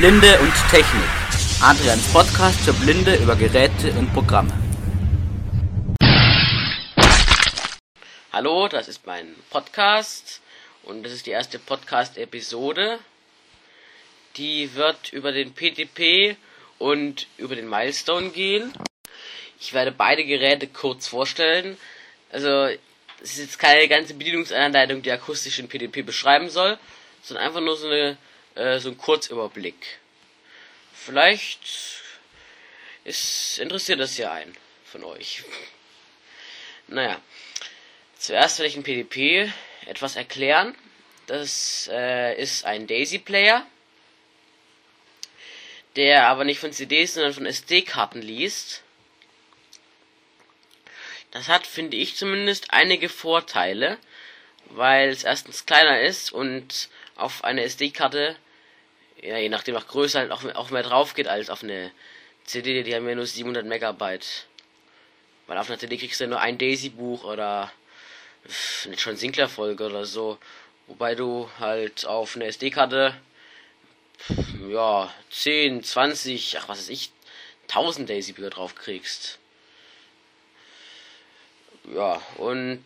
Blinde und Technik. Adrians Podcast für Blinde über Geräte und Programme. Hallo, das ist mein Podcast und das ist die erste Podcast-Episode. Die wird über den PTP und über den Milestone gehen. Ich werde beide Geräte kurz vorstellen. Also, es ist jetzt keine ganze Bedienungsanleitung, die akustisch den PTP beschreiben soll, sondern einfach nur so, eine, äh, so ein Kurzüberblick. Vielleicht ist, interessiert das ja einen von euch. Naja, zuerst werde ich den PDP etwas erklären. Das äh, ist ein Daisy-Player, der aber nicht von CDs, sondern von SD-Karten liest. Das hat, finde ich zumindest, einige Vorteile, weil es erstens kleiner ist und auf eine SD-Karte, ja, je nachdem auch größer, halt auch, auch mehr drauf geht als auf eine CD, die haben ja nur 700 Megabyte. Weil auf einer CD kriegst du ja nur ein Daisy-Buch oder eine John Sinclair-Folge oder so. Wobei du halt auf eine SD-Karte, ja, 10, 20, ach was weiß ich, 1000 Daisy-Bücher drauf kriegst ja, und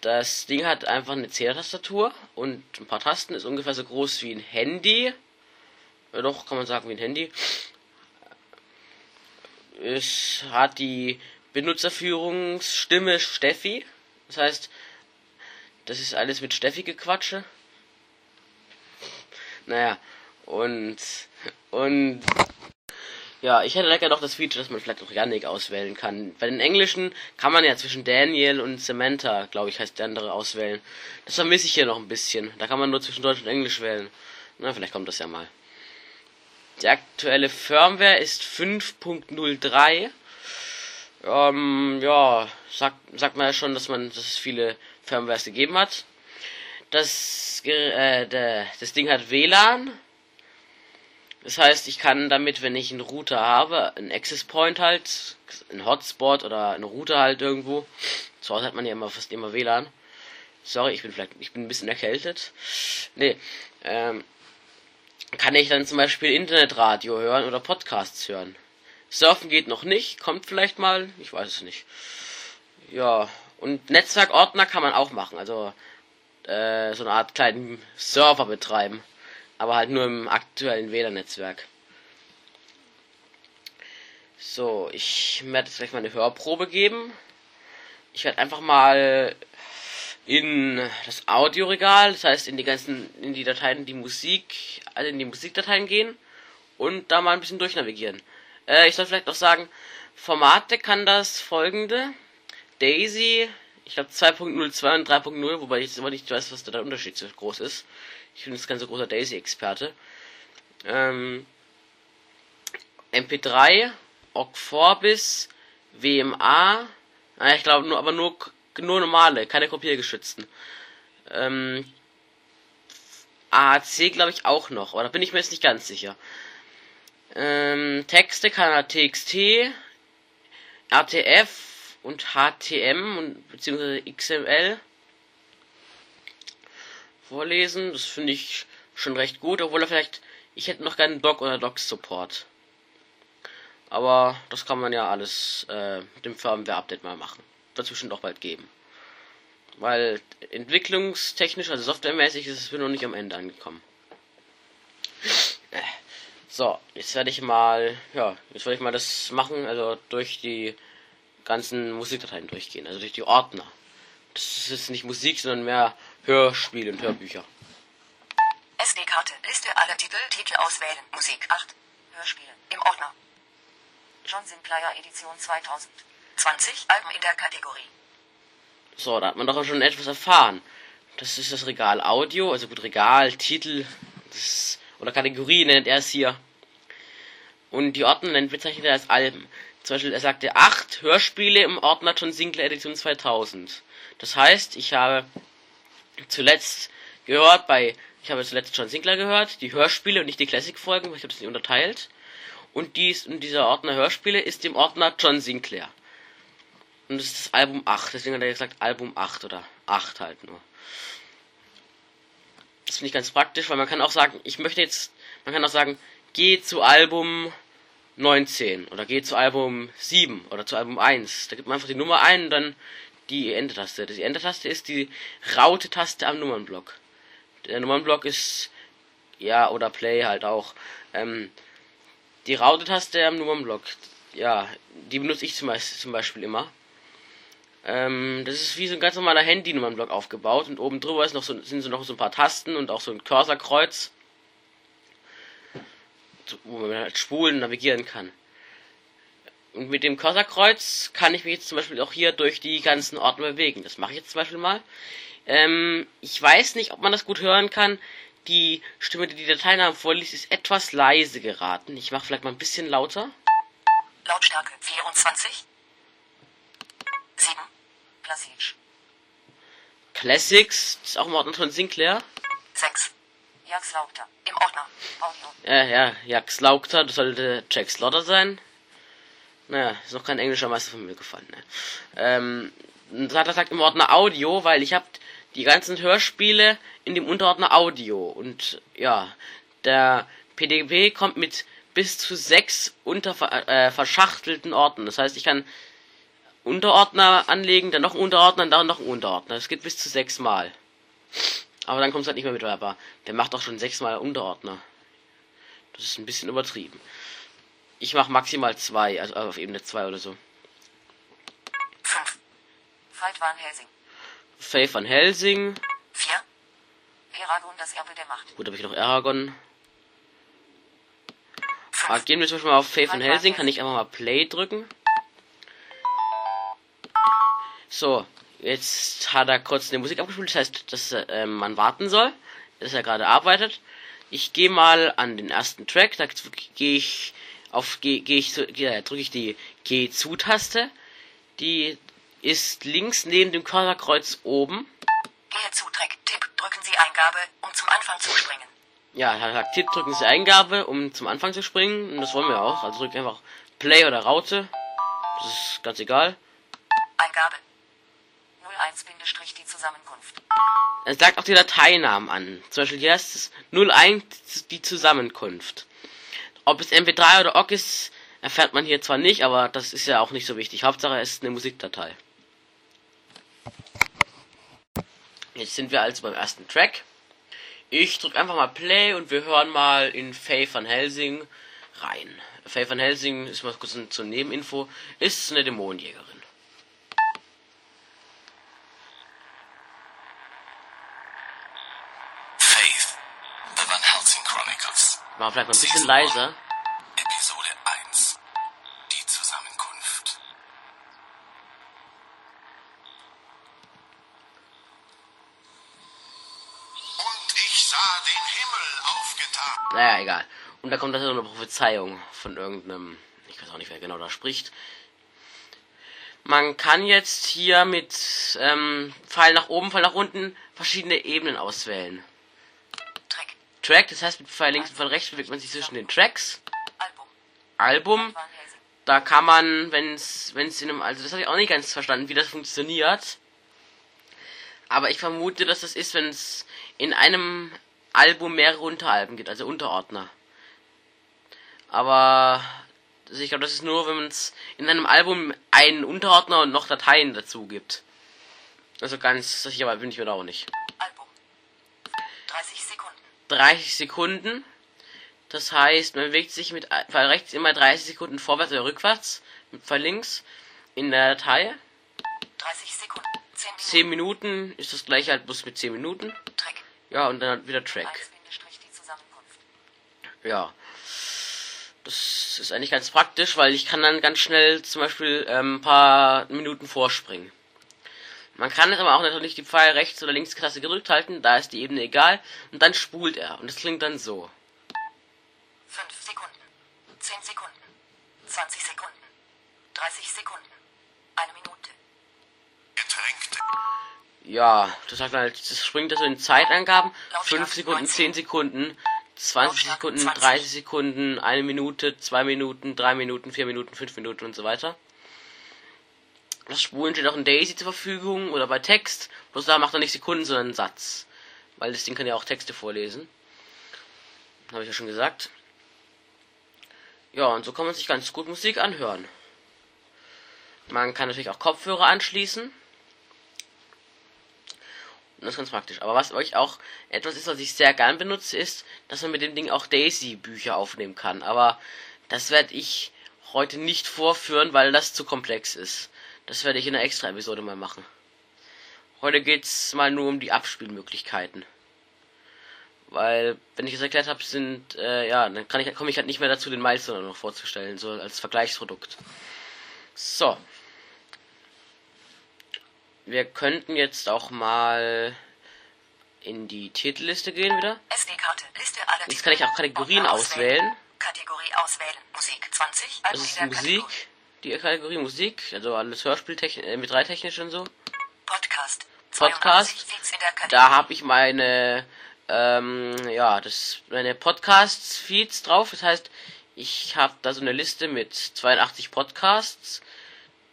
das Ding hat einfach eine Zählertastatur und ein paar Tasten, ist ungefähr so groß wie ein Handy. Doch, kann man sagen, wie ein Handy. Es hat die Benutzerführungsstimme Steffi. Das heißt, das ist alles mit Steffi gequatsche. Naja, und, und ja, ich hätte lecker noch das Feature, dass man vielleicht auch Yannick auswählen kann. Bei den Englischen kann man ja zwischen Daniel und Samantha, glaube ich, heißt der andere, auswählen. Das vermisse ich hier noch ein bisschen. Da kann man nur zwischen Deutsch und Englisch wählen. Na, vielleicht kommt das ja mal. Die aktuelle Firmware ist 5.03. Ähm, ja, sagt, sagt man ja schon, dass man, dass es viele Firmwares gegeben hat. Das, äh, der, das Ding hat WLAN das heißt, ich kann damit, wenn ich einen Router habe, einen Access Point halt, einen Hotspot oder einen Router halt irgendwo. Zu Hause hat man ja immer fast immer WLAN. Sorry, ich bin vielleicht, ich bin ein bisschen erkältet. Nee, ähm, kann ich dann zum Beispiel Internetradio hören oder Podcasts hören. Surfen geht noch nicht, kommt vielleicht mal, ich weiß es nicht. Ja, und Netzwerkordner kann man auch machen, also äh, so eine Art kleinen Server betreiben aber halt nur im aktuellen WLAN-Netzwerk. So, ich werde jetzt gleich mal eine Hörprobe geben. Ich werde einfach mal in das Audioregal, das heißt in die ganzen, in die Dateien, die Musik, also in die Musikdateien gehen und da mal ein bisschen durchnavigieren. Äh, ich soll vielleicht noch sagen, Formate kann das folgende. Daisy, ich glaube 2.02 und 3.0, wobei ich jetzt immer nicht weiß, was da der Unterschied so groß ist. Ich bin jetzt kein so großer Daisy-Experte. Ähm, MP3, OGG4bis, WMA, naja, ich glaube nur, aber nur, nur normale, keine kopiergeschützten. Ähm, AAC glaube ich auch noch, aber da bin ich mir jetzt nicht ganz sicher. Ähm, Texte kann er TXT, RTF und HTM und beziehungsweise XML vorlesen. Das finde ich schon recht gut, obwohl er vielleicht. Ich hätte noch keinen Doc oder Docs Support. Aber das kann man ja alles äh, mit dem Firmware-Update mal machen. Wird auch bald geben. Weil entwicklungstechnisch, also softwaremäßig, ist es noch nicht am Ende angekommen. Äh, so, jetzt werde ich mal, ja, jetzt werde ich mal das machen, also durch die ganzen Musikdateien durchgehen, also durch die Ordner. Das ist nicht Musik, sondern mehr Hörspiele und Hörbücher. SD-Karte. Liste aller Titel. Titel auswählen. Musik 8. Hörspiele. Im Ordner. John Sinclair Edition 2000. 20 Alben in der Kategorie. So, da hat man doch schon etwas erfahren. Das ist das Regal Audio, also gut, Regal, Titel, das, oder Kategorie nennt er es hier. Und die Ordner nennt bezeichnet er als Alben. Zum Beispiel, er sagte 8 Hörspiele im Ordner John Sinclair Edition 2000. Das heißt, ich habe zuletzt gehört bei, ich habe zuletzt John Sinclair gehört, die Hörspiele und nicht die Classic-Folgen, ich habe das nicht unterteilt. Und dies, und dieser Ordner Hörspiele ist im Ordner John Sinclair. Und das ist das Album 8, deswegen hat er gesagt Album 8 oder 8 halt nur. Das finde ich ganz praktisch, weil man kann auch sagen, ich möchte jetzt, man kann auch sagen, geh zu Album 19 oder geh zu Album 7 oder zu Album 1. Da gibt man einfach die Nummer ein und dann die Enter-Taste. Die Enter-Taste ist die Raute-Taste am Nummernblock. Der Nummernblock ist, ja, oder Play halt auch. Ähm, die Raute-Taste am Nummernblock, ja, die benutze ich zum, zum Beispiel immer. Ähm, das ist wie so ein ganz normaler Handy-Nummernblock aufgebaut und oben drüber ist noch so, sind so noch so ein paar Tasten und auch so ein Cursorkreuz wo man halt spulen navigieren kann. Und mit dem Cursorkreuz kann ich mich jetzt zum Beispiel auch hier durch die ganzen Ordner bewegen. Das mache ich jetzt zum Beispiel mal. Ähm, ich weiß nicht, ob man das gut hören kann. Die Stimme, die die Dateinamen vorliest, ist etwas leise geraten. Ich mache vielleicht mal ein bisschen lauter. Lautstärke 24. 7. Classics. Classics, das ist auch im Ordner von Sinclair. 6. Jax Laukter. Im Ordner. Audio. Ja, ja, Jax Laukter, das sollte Jack Slaughter sein. Naja, ist noch kein englischer Meister von mir gefallen. Ne? Ähm, er gesagt im Ordner Audio, weil ich habe die ganzen Hörspiele in dem Unterordner Audio. Und ja, der PDB kommt mit bis zu sechs unter äh, verschachtelten Orten. Das heißt, ich kann Unterordner anlegen, dann noch einen Unterordner, dann noch einen Unterordner. Das geht bis zu sechs Mal. Aber dann kommt es halt nicht mehr mit Rapper. Der macht doch schon sechsmal Unterordner. Das ist ein bisschen übertrieben. Ich mache maximal zwei, also auf Ebene zwei oder so. 5. Veit van Helsing. Faith van Helsing. 4. Eragon, das Erbe der Macht. Gut, habe ich noch Aragon. Fünf. Ah, gehen wir zum Beispiel mal auf Faith van Helsing. Kann ich einfach mal Play drücken. So, Jetzt hat er kurz eine Musik abgespielt, das heißt, dass äh, man warten soll, dass er gerade arbeitet. Ich gehe mal an den ersten Track, da gehe ich auf gehe geh ich ja, drücke ich die Geh zu Taste. Die ist links neben dem Körperkreuz oben. Gehe zu Track. Tipp. Drücken Sie Eingabe, um zum Anfang zu springen. Ja, er sagt Tipp, drücken Sie Eingabe, um zum Anfang zu springen. Und das wollen wir auch. Also drückt einfach Play oder Raute. Das ist ganz egal. Eingabe. 01 die Zusammenkunft. Er sagt auch die Dateinamen an. Zum Beispiel hier ist es 01 die Zusammenkunft. Ob es MP3 oder OGG ist, erfährt man hier zwar nicht, aber das ist ja auch nicht so wichtig. Hauptsache es ist eine Musikdatei. Jetzt sind wir also beim ersten Track. Ich drücke einfach mal Play und wir hören mal in Faye van Helsing rein. Faye van Helsing ist mal kurz zur Nebeninfo, ist eine Dämonenjägerin. War vielleicht mal ein bisschen leiser. Episode 1. Die Zusammenkunft. Und ich sah den Himmel aufgetan. Naja, egal. Und da kommt das so eine Prophezeiung von irgendeinem, ich weiß auch nicht, wer genau da spricht. Man kann jetzt hier mit ähm, Pfeil nach oben, Pfeil nach unten verschiedene Ebenen auswählen. Track, das heißt mit Pfeil links und Pfeil rechts bewegt man sich zwischen den Tracks. Album. Album, da kann man, wenn es wenn es in einem, also das habe ich auch nicht ganz verstanden, wie das funktioniert. Aber ich vermute, dass das ist, wenn es in einem Album mehrere Unteralben gibt, also Unterordner. Aber also ich glaube, das ist nur, wenn es in einem Album einen Unterordner und noch Dateien dazu gibt. Also ganz sicher bin ich mir da auch nicht. 30 Sekunden. Das heißt, man bewegt sich mit Pfeil rechts immer 30 Sekunden vorwärts oder rückwärts, mit Pfeil links in der Datei. 30 Sekunden. 10 Minuten. 10 Minuten ist das gleiche halt bloß mit 10 Minuten. Track. Ja, und dann wieder Track. Ja. Das ist eigentlich ganz praktisch, weil ich kann dann ganz schnell zum Beispiel ähm, ein paar Minuten vorspringen. Man kann es aber auch natürlich die Pfeil rechts oder links Taste gedrückt halten, da ist die Ebene egal, und dann spult er. Und das klingt dann so. 5 Sekunden, 10 Sekunden, 20 Sekunden, 30 Sekunden, eine Minute. Getränkte. Ja, das sagt halt, das springt also in Zeitangaben. 5 Sekunden, 10 Sekunden, 20 Sekunden, 30 Sekunden, eine Minute, 2 Minuten, 3 Minuten, 4 Minuten, 5 Minuten und so weiter. Das Spulen steht auch in Daisy zur Verfügung oder bei Text. Bloß da macht er nicht Sekunden, sondern einen Satz. Weil das Ding kann ja auch Texte vorlesen. Habe ich ja schon gesagt. Ja, und so kann man sich ganz gut Musik anhören. Man kann natürlich auch Kopfhörer anschließen. Und das ist ganz praktisch. Aber was euch auch etwas ist, was ich sehr gern benutze, ist, dass man mit dem Ding auch Daisy-Bücher aufnehmen kann. Aber das werde ich heute nicht vorführen, weil das zu komplex ist. Das werde ich in einer extra Episode mal machen. Heute geht's mal nur um die Abspielmöglichkeiten. Weil, wenn ich es erklärt habe, sind, äh, ja, dann kann ich, komme ich halt nicht mehr dazu, den Milestone noch vorzustellen, so als Vergleichsprodukt. So. Wir könnten jetzt auch mal in die Titelliste gehen wieder. SD-Karte. Liste aller Jetzt kann ich auch Kategorien auswählen. Kategorie auswählen. Musik 20. Das ist Musik, die Kategorie Musik, also alles Hörspieltechnisch, äh, mit drei technisch und so. Podcast. Podcast. 82 Feeds in der Kategorie. Da habe ich meine, ähm, ja, das meine Podcasts-Feeds drauf. Das heißt, ich habe da so eine Liste mit 82 Podcasts.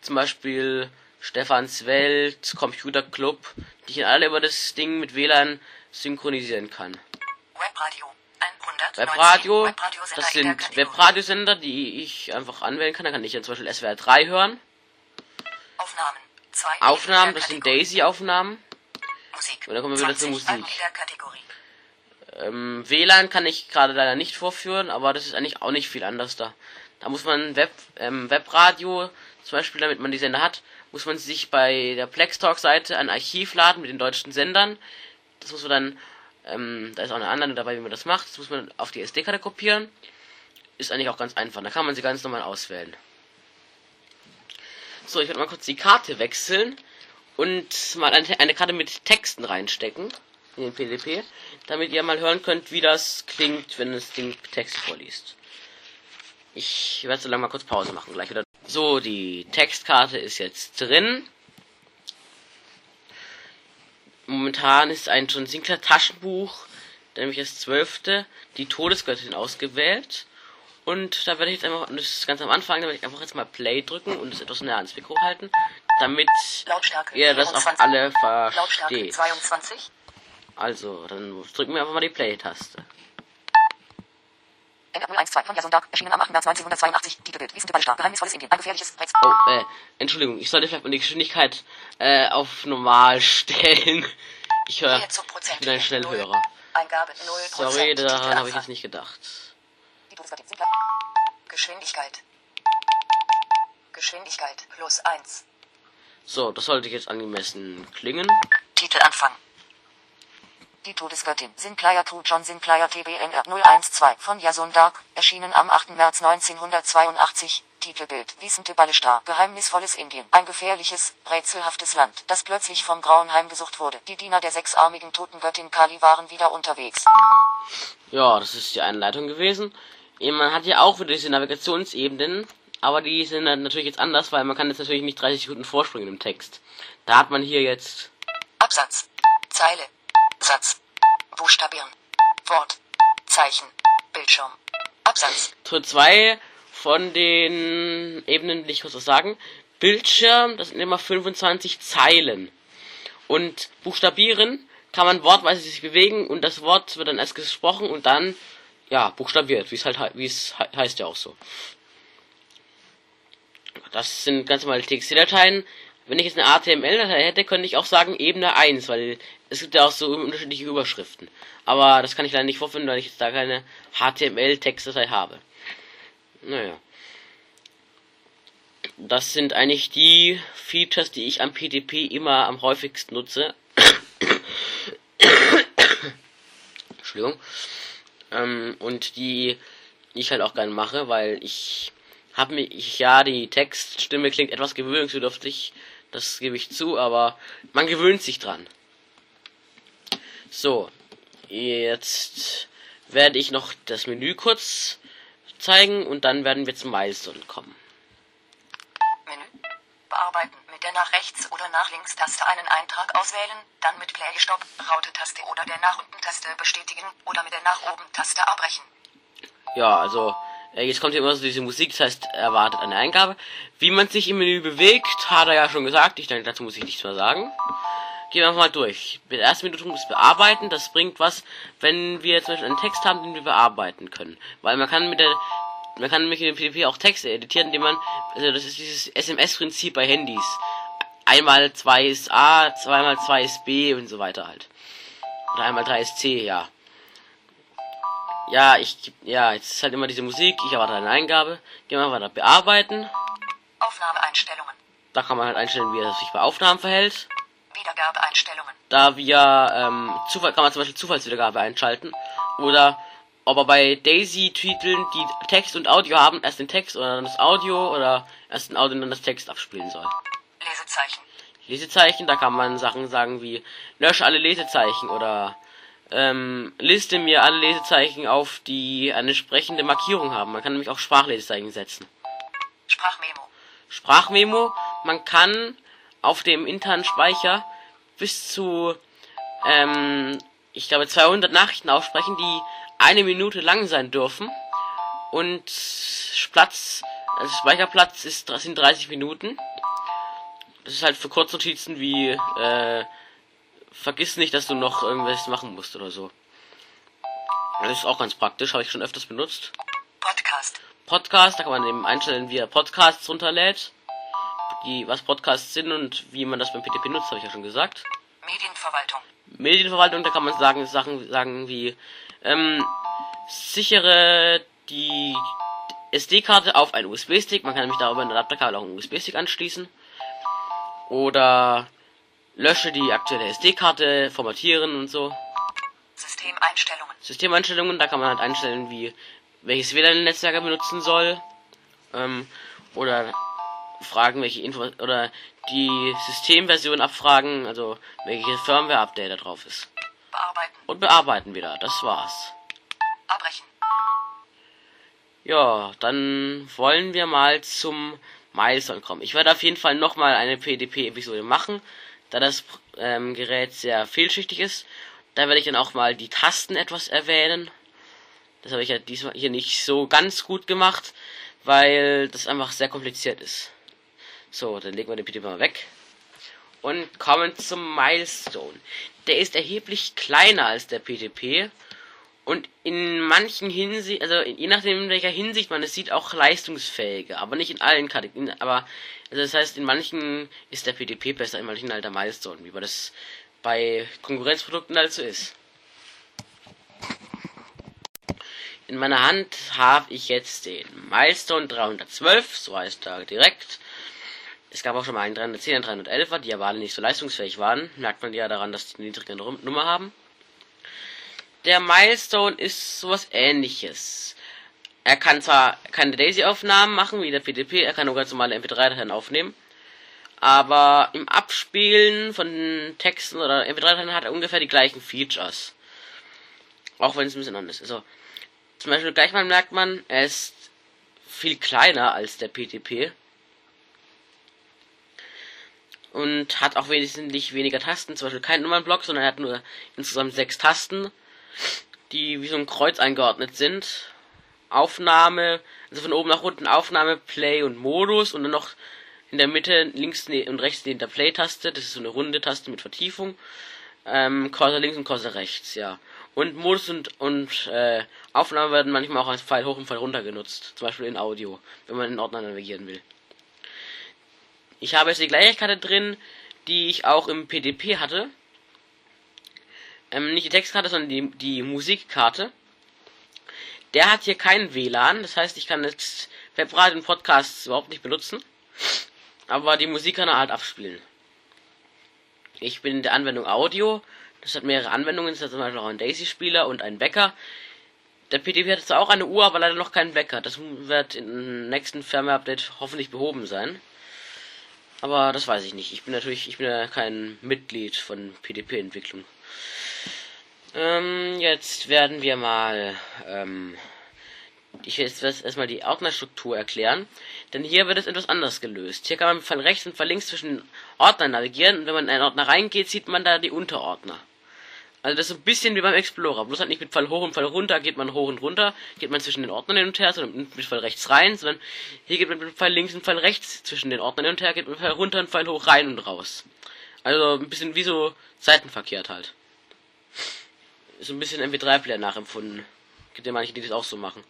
Zum Beispiel Stefans Welt, Computer Club, die ich in alle über das Ding mit WLAN synchronisieren kann. Webradio. 119 Webradio, das sind. Webradiosender, die ich einfach anwählen kann. Da kann ich ja zum Beispiel SWR 3 hören. Aufnahmen. Zwei Aufnahmen, das sind. Daisy-Aufnahmen. Musik. Und dann kommen wir wieder zur 20 Alben Musik. Ähm, WLAN kann ich gerade leider nicht vorführen, aber das ist eigentlich auch nicht viel anders da. Da muss man Web, ähm, Webradio, zum Beispiel, damit man die Sender hat, muss man sich bei der Plextalk-Seite ein Archiv laden mit den deutschen Sendern. Das muss man dann, ähm, da ist auch eine Anleitung dabei, wie man das macht. Das muss man auf die SD-Karte kopieren. Ist eigentlich auch ganz einfach. Da kann man sie ganz normal auswählen. So, ich werde mal kurz die Karte wechseln und mal eine, eine Karte mit Texten reinstecken in den PDP, damit ihr mal hören könnt, wie das klingt, wenn das Ding Text vorliest. Ich werde so lange mal kurz Pause machen, gleich wieder. So, die Textkarte ist jetzt drin. Momentan ist ein John Sinclair Taschenbuch, nämlich das zwölfte, die Todesgöttin ausgewählt. Und da werde ich jetzt einfach, das ist ganz am Anfang, da werde ich einfach jetzt mal Play drücken und es etwas näher ans Mikro halten, damit Lautstärke. ihr das auch 24. alle Lautstärke versteht. 22. Also, dann drücken wir einfach mal die Play-Taste. NR 012 von Jason Dark. Erschienen am 8. März 1982. Titelbild. Wissende Ballstar. Geheimnisvolles Indien. Ein gefährliches Rätsel. Oh, äh, Entschuldigung, ich sollte vielleicht mal die Geschwindigkeit äh, auf normal stellen. Ich höre, ich bin ein Schnellhörer. Eingabe 0%. Sorry, daran habe ich jetzt nicht gedacht. Die Todesgöttin sind Geschwindigkeit. Geschwindigkeit plus 1. So, das sollte jetzt angemessen klingen. Titelanfang. Die Todesgöttin. Sinclair True John Sinclair TBNR 012 von Jason Dark. Erschienen am 8. März 1982. Titelbild. Wissende Ballestar. Geheimnisvolles Indien. Ein gefährliches, rätselhaftes Land, das plötzlich vom Grauen heimgesucht wurde. Die Diener der sechsarmigen Totengöttin Kali waren wieder unterwegs. Ja, das ist die Einleitung gewesen. Man hat ja auch wieder diese Navigationsebenen, aber die sind dann natürlich jetzt anders, weil man kann jetzt natürlich nicht 30 Sekunden vorspringen im Text. Da hat man hier jetzt Absatz. Zeile. Satz. Buchstabieren. Wort. Zeichen. Bildschirm. Absatz. Schritt 2 von den Ebenen, will ich kurz was sagen. Bildschirm, das sind immer 25 Zeilen. Und buchstabieren kann man wortweise sich bewegen und das Wort wird dann erst gesprochen und dann, ja, buchstabiert, wie es halt, wie es hei- heißt ja auch so. Das sind ganz normale TXT-Dateien. Wenn ich jetzt eine HTML-Datei hätte, könnte ich auch sagen Ebene 1, weil es gibt ja auch so unterschiedliche Überschriften. Aber das kann ich leider nicht vorfinden, weil ich jetzt da keine HTML-Textdatei habe. Naja. Das sind eigentlich die Features, die ich am PDP immer am häufigsten nutze. Entschuldigung. Ähm, und die ich halt auch gerne mache, weil ich habe mir, ich, ja, die Textstimme klingt etwas gewöhnungsbedürftig, das gebe ich zu, aber man gewöhnt sich dran. So, jetzt werde ich noch das Menü kurz zeigen und dann werden wir zum Milestone kommen. Menü. Bearbeiten. Mit der nach rechts oder nach links Taste einen Eintrag auswählen, dann mit Play Stopp, Raute-Taste oder der nach unten Taste bestätigen oder mit der nach oben Taste abbrechen. Ja, also jetzt kommt hier immer so diese Musik, das heißt, erwartet eine Eingabe. Wie man sich im Menü bewegt, hat er ja schon gesagt. Ich denke, dazu muss ich nichts mehr sagen. Gehen wir einfach mal durch. Der erste Minute muss bearbeiten. Das bringt was, wenn wir zum Beispiel einen Text haben, den wir bearbeiten können. Weil man kann mit der man kann nämlich in dem PDP auch Texte editieren, indem man, also das ist dieses SMS-Prinzip bei Handys. Einmal zwei ist A, zweimal zwei ist B und so weiter halt. Oder einmal drei ist C, ja. Ja, ich, ja, jetzt ist halt immer diese Musik, ich erwarte eine Eingabe. Gehen wir weiter bearbeiten. Aufnahmeeinstellungen. Da kann man halt einstellen, wie er sich bei Aufnahmen verhält. Wiedergabeeinstellungen. Da wir, ähm, Zufall, kann man zum Beispiel Zufallswiedergabe einschalten. Oder ob er bei Daisy-Titeln, die Text und Audio haben, erst den Text oder dann das Audio oder erst den Audio und dann das Text abspielen soll. Lesezeichen. Lesezeichen, da kann man Sachen sagen wie lösche alle Lesezeichen oder ähm, liste mir alle Lesezeichen auf, die eine entsprechende Markierung haben. Man kann nämlich auch Sprachlesezeichen setzen. Sprachmemo. Sprachmemo, man kann auf dem internen Speicher bis zu, ähm, ich glaube 200 Nachrichten aussprechen, die eine Minute lang sein dürfen. Und Platz, also Speicherplatz ist, sind 30 Minuten. Das ist halt für Kurznotizen wie, äh, vergiss nicht, dass du noch irgendwas machen musst oder so. Das ist auch ganz praktisch, habe ich schon öfters benutzt. Podcast. Podcast, da kann man eben einstellen, wie er Podcasts runterlädt. Die, was Podcasts sind und wie man das beim PTP nutzt, habe ich ja schon gesagt. Medienverwaltung. Medienverwaltung, da kann man sagen, Sachen sagen wie, ähm, sichere die SD-Karte auf einen USB-Stick. Man kann nämlich darüber ein Adapterkabel auch einen USB-Stick anschließen. Oder lösche die aktuelle SD-Karte, formatieren und so. Systemeinstellungen. Systemeinstellungen, da kann man halt einstellen, wie welches WLAN-Netzwerk er benutzen soll. Ähm, oder fragen, welche Info oder die Systemversion abfragen, also welche Firmware-Update da drauf ist. Bearbeiten. Und bearbeiten wieder. Das war's. Abbrechen. Ja, dann wollen wir mal zum Milestone kommen. Ich werde auf jeden Fall nochmal eine PDP-Episode machen, da das ähm, Gerät sehr vielschichtig ist. Da werde ich dann auch mal die Tasten etwas erwähnen. Das habe ich ja diesmal hier nicht so ganz gut gemacht, weil das einfach sehr kompliziert ist. So, dann legen wir den PDP mal weg. Und kommen zum Milestone. Der ist erheblich kleiner als der PDP. Und in manchen Hinsicht, also je nachdem in welcher Hinsicht man es sieht, auch leistungsfähiger, aber nicht in allen Kategorien. Aber also das heißt, in manchen ist der PDP besser, in manchen halt der Milestone, wie man das bei Konkurrenzprodukten halt so ist. In meiner Hand habe ich jetzt den Milestone 312, so heißt er direkt. Es gab auch schon mal einen 310 und 311er, die aber alle nicht so leistungsfähig waren. Merkt man ja daran, dass die eine niedrige Nummer haben. Der Milestone ist sowas ähnliches. Er kann zwar keine Daisy-Aufnahmen machen wie der PDP, er kann nur ganz normale MP3-Dateien aufnehmen. Aber im Abspielen von Texten oder MP3-Dateien hat er ungefähr die gleichen Features. Auch wenn es ein bisschen anders ist. Also, zum Beispiel gleich mal merkt man, er ist viel kleiner als der PTP. Und hat auch wesentlich weniger Tasten, zum Beispiel kein Nummernblock, sondern er hat nur insgesamt sechs Tasten, die wie so ein Kreuz eingeordnet sind. Aufnahme, also von oben nach unten Aufnahme, Play und Modus und dann noch in der Mitte links ne- und rechts neben der Play-Taste, das ist so eine runde Taste mit Vertiefung. Ähm, Cursor links und Cursor rechts, ja. Und Modus und, und äh, Aufnahme werden manchmal auch als Pfeil hoch und Pfeil runter genutzt. Zum Beispiel in Audio, wenn man in Ordner navigieren will. Ich habe jetzt die gleiche Karte drin, die ich auch im PDP hatte. Ähm, nicht die Textkarte, sondern die, die Musikkarte. Der hat hier kein WLAN, das heißt, ich kann jetzt Webradio und Podcasts überhaupt nicht benutzen. Aber die Musik kann er halt abspielen. Ich bin in der Anwendung Audio. Das hat mehrere Anwendungen. Das hat zum Beispiel auch einen Daisy-Spieler und einen Wecker. Der PTP hat zwar auch eine Uhr, aber leider noch keinen Wecker. Das wird im nächsten Firmware-Update hoffentlich behoben sein. Aber das weiß ich nicht. Ich bin natürlich, ich bin ja kein Mitglied von PDP-Entwicklung. Ähm, jetzt werden wir mal, ähm, ich will jetzt erstmal die Ordnerstruktur erklären. Denn hier wird es etwas anders gelöst. Hier kann man von rechts und von links zwischen Ordnern navigieren. Und wenn man in einen Ordner reingeht, sieht man da die Unterordner. Also das ist ein bisschen wie beim Explorer. Bloß halt nicht mit Fall hoch und Fall runter geht man hoch und runter, geht man zwischen den Ordnern hin und her, sondern mit Fall rechts rein, sondern hier geht man mit Fall links und Fall rechts zwischen den Ordnern hin und her, geht man Fall runter und Fall hoch rein und raus. Also ein bisschen wie so seitenverkehrt halt. So ein bisschen MP3-Player nachempfunden. Gibt ja manche, die das auch so machen.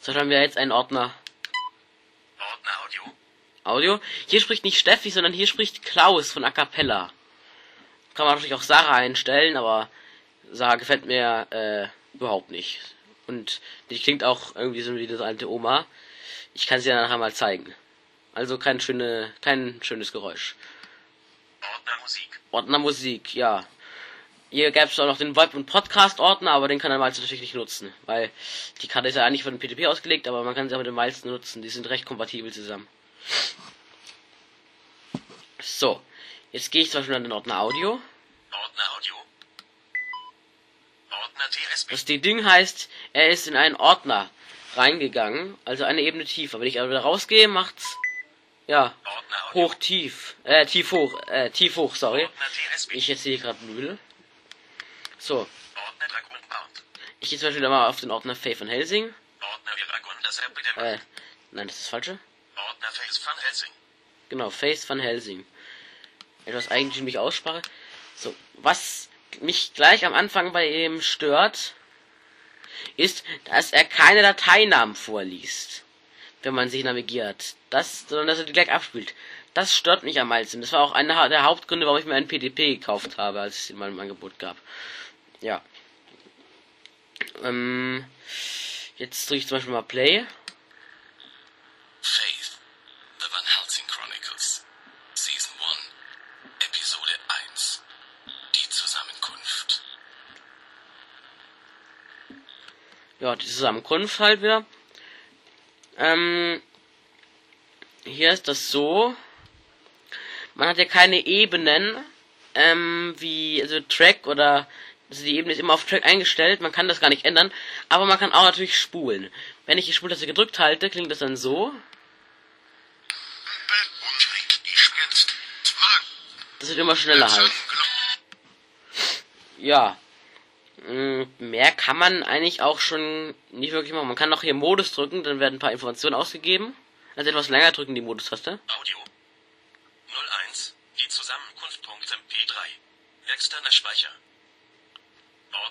So haben wir jetzt einen Ordner Ordner Audio. Audio. Hier spricht nicht Steffi, sondern hier spricht Klaus von A Cappella. Kann man natürlich auch Sarah einstellen, aber Sarah gefällt mir äh, überhaupt nicht. Und die klingt auch irgendwie so wie das alte Oma. Ich kann sie ja nachher mal zeigen. Also kein schöne, kein schönes Geräusch. Ordner Musik. Ordner Musik, ja. Hier gäbe es auch noch den Web- und Podcast-Ordner, aber den kann der Miles natürlich nicht nutzen, weil die Karte ist ja eigentlich für den PTP ausgelegt, aber man kann sie auch mit dem Miles nutzen. Die sind recht kompatibel zusammen. So, jetzt gehe ich zum Beispiel an den Ordner Audio. Ordner Audio. Ordner TSB. Das die Ding heißt, er ist in einen Ordner reingegangen, also eine Ebene tiefer. Wenn ich aber wieder rausgehe, macht's ja hoch tief, äh tief hoch, äh tief hoch, sorry. Ich jetzt sehe gerade Müll. So, Ordner Dragon Bound. ich gehe zum Beispiel mal auf den Ordner Faith von Helsing. Äh, nein, das ist das falsche. Ordner Face von Helsing. Genau, Face van Helsing. Etwas eigentümliche Aussprache. So, was mich gleich am Anfang bei ihm stört, ist, dass er keine Dateinamen vorliest, wenn man sich navigiert. Das, sondern dass er die gleich abspielt. Das stört mich am meisten. Das war auch einer der Hauptgründe, warum ich mir einen PDP gekauft habe, als es in meinem Angebot gab. Ja. Ähm, jetzt drücke ich zum Beispiel mal Play. Faith. The Van Helsing Chronicles. Season 1. Episode 1. Die Zusammenkunft. ja, die Zusammenkunft halt wieder. Ähm, hier ist das so. Man hat ja keine Ebenen, ähm, wie, also Track oder, also die Ebene ist immer auf Track eingestellt, man kann das gar nicht ändern, aber man kann auch natürlich spulen. Wenn ich die Spultaste gedrückt halte, klingt das dann so. Das wird immer schneller halt. Ja. Mm, Mehr kann man eigentlich auch schon nicht wirklich machen. Man kann noch hier Modus drücken, dann werden ein paar Informationen ausgegeben. Also etwas länger drücken die Modus-Taste. Audio. 01. Die Zusammenkunft.mp3. Externer Speicher.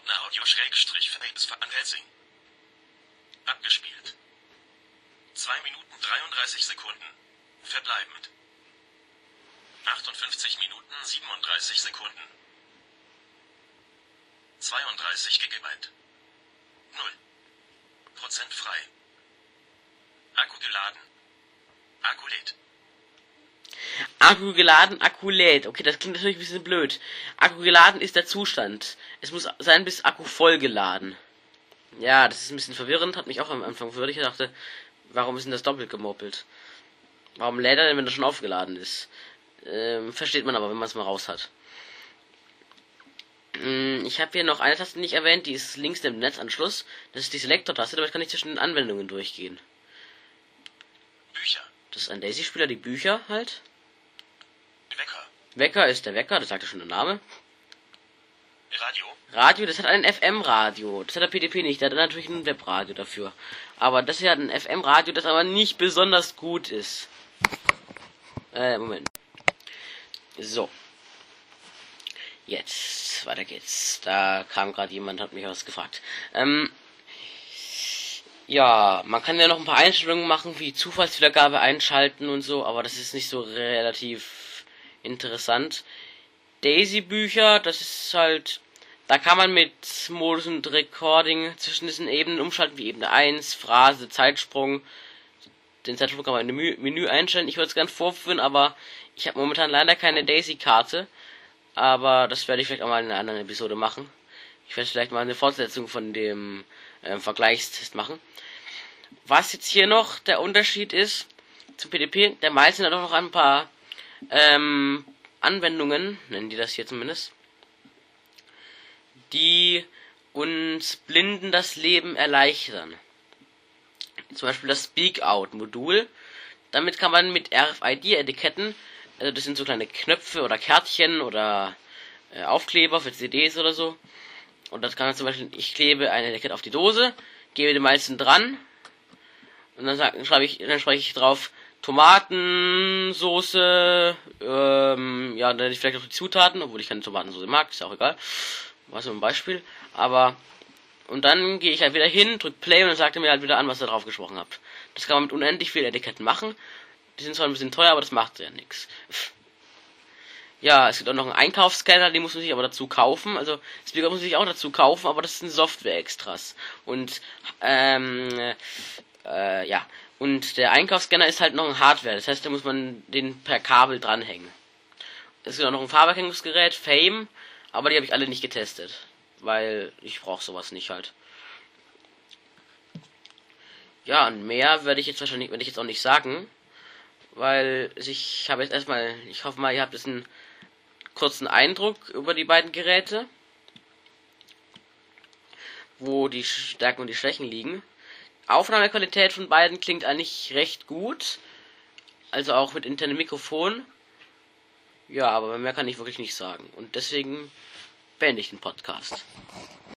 Ordner Audio Schrägstrich Fates van Helsing. Abgespielt. 2 Minuten 33 Sekunden. Verbleibend. 58 Minuten 37 Sekunden. 32 Gigabyte. 0. Prozent frei. Akku geladen. Akku lädt. Akku geladen, Akku lädt. Okay, das klingt natürlich ein bisschen blöd. Akku geladen ist der Zustand. Es muss sein, bis Akku voll geladen. Ja, das ist ein bisschen verwirrend, hat mich auch am Anfang verwirrt. Ich dachte, warum ist denn das doppelt gemoppelt? Warum lädt er denn, wenn er schon aufgeladen ist? Ähm, versteht man aber, wenn man es mal raus hat. Mm, Ich habe hier noch eine Taste nicht erwähnt, die ist links im Netzanschluss. Das ist die Selektor-Taste, damit kann ich zwischen den Anwendungen durchgehen. Bücher. Das ist ein Daisy-Spieler, die Bücher halt. Wecker. Wecker ist der Wecker, das sagt ja schon der Name. Radio. Radio, das hat ein FM-Radio. Das hat der PDP nicht, der hat natürlich ein Webradio dafür. Aber das hier hat ein FM-Radio, das aber nicht besonders gut ist. Äh, Moment. So. Jetzt, weiter geht's. Da kam gerade jemand, hat mich was gefragt. Ähm, ja, man kann ja noch ein paar Einstellungen machen, wie Zufallswiedergabe einschalten und so, aber das ist nicht so relativ interessant. Daisy-Bücher, das ist halt, da kann man mit Modus und Recording zwischen diesen Ebenen umschalten, wie Ebene 1, Phrase, Zeitsprung. Den Zeitsprung kann man im Menü, einstellen. Ich würde es gern vorführen, aber ich habe momentan leider keine Daisy-Karte. Aber das werde ich vielleicht auch mal in einer anderen Episode machen. Ich werde vielleicht mal eine Fortsetzung von dem ähm, Vergleichstest machen. Was jetzt hier noch der Unterschied ist zum PDP, der Miles hat auch noch ein paar ähm, Anwendungen, nennen die das hier zumindest, die uns Blinden das Leben erleichtern. Zum Beispiel das Speak Out Modul. Damit kann man mit RFID-Etiketten, also das sind so kleine Knöpfe oder Kärtchen oder äh, Aufkleber für CDs oder so. Und das kann man zum Beispiel, ich klebe ein Etikett auf die Dose, gebe den meisten dran und dann, sag, schreibe ich, dann spreche ich drauf Tomatensoße, ähm, ja, dann hätte ich vielleicht auch die Zutaten, obwohl ich keine Tomatensoße mag, ist auch egal. Was so ein Beispiel. Aber Und dann gehe ich halt wieder hin, drück Play und dann sagt er mir halt wieder an, was ihr drauf gesprochen habt. Das kann man mit unendlich vielen Etiketten machen. Die sind zwar ein bisschen teuer, aber das macht ja nichts. Ja, es gibt auch noch einen Einkaufsscanner, den muss man sich aber dazu kaufen. Also Speaker muss man sich auch dazu kaufen, aber das sind Software-Extras. Und ähm, äh, ja. Und der Einkaufsscanner ist halt noch ein Hardware. Das heißt, da muss man den per Kabel dranhängen. Es gibt auch noch ein Farberkennungsgerät, Fame, aber die habe ich alle nicht getestet. Weil ich brauche sowas nicht halt. Ja, und mehr werde ich jetzt wahrscheinlich, werde ich jetzt auch nicht sagen. Weil ich habe jetzt erstmal, ich hoffe mal, ihr habt jetzt einen kurzen Eindruck über die beiden Geräte. Wo die Stärken und die Schwächen liegen. Aufnahmequalität von beiden klingt eigentlich recht gut. Also auch mit internem Mikrofon. Ja, aber mehr kann ich wirklich nicht sagen. Und deswegen beende ich den Podcast.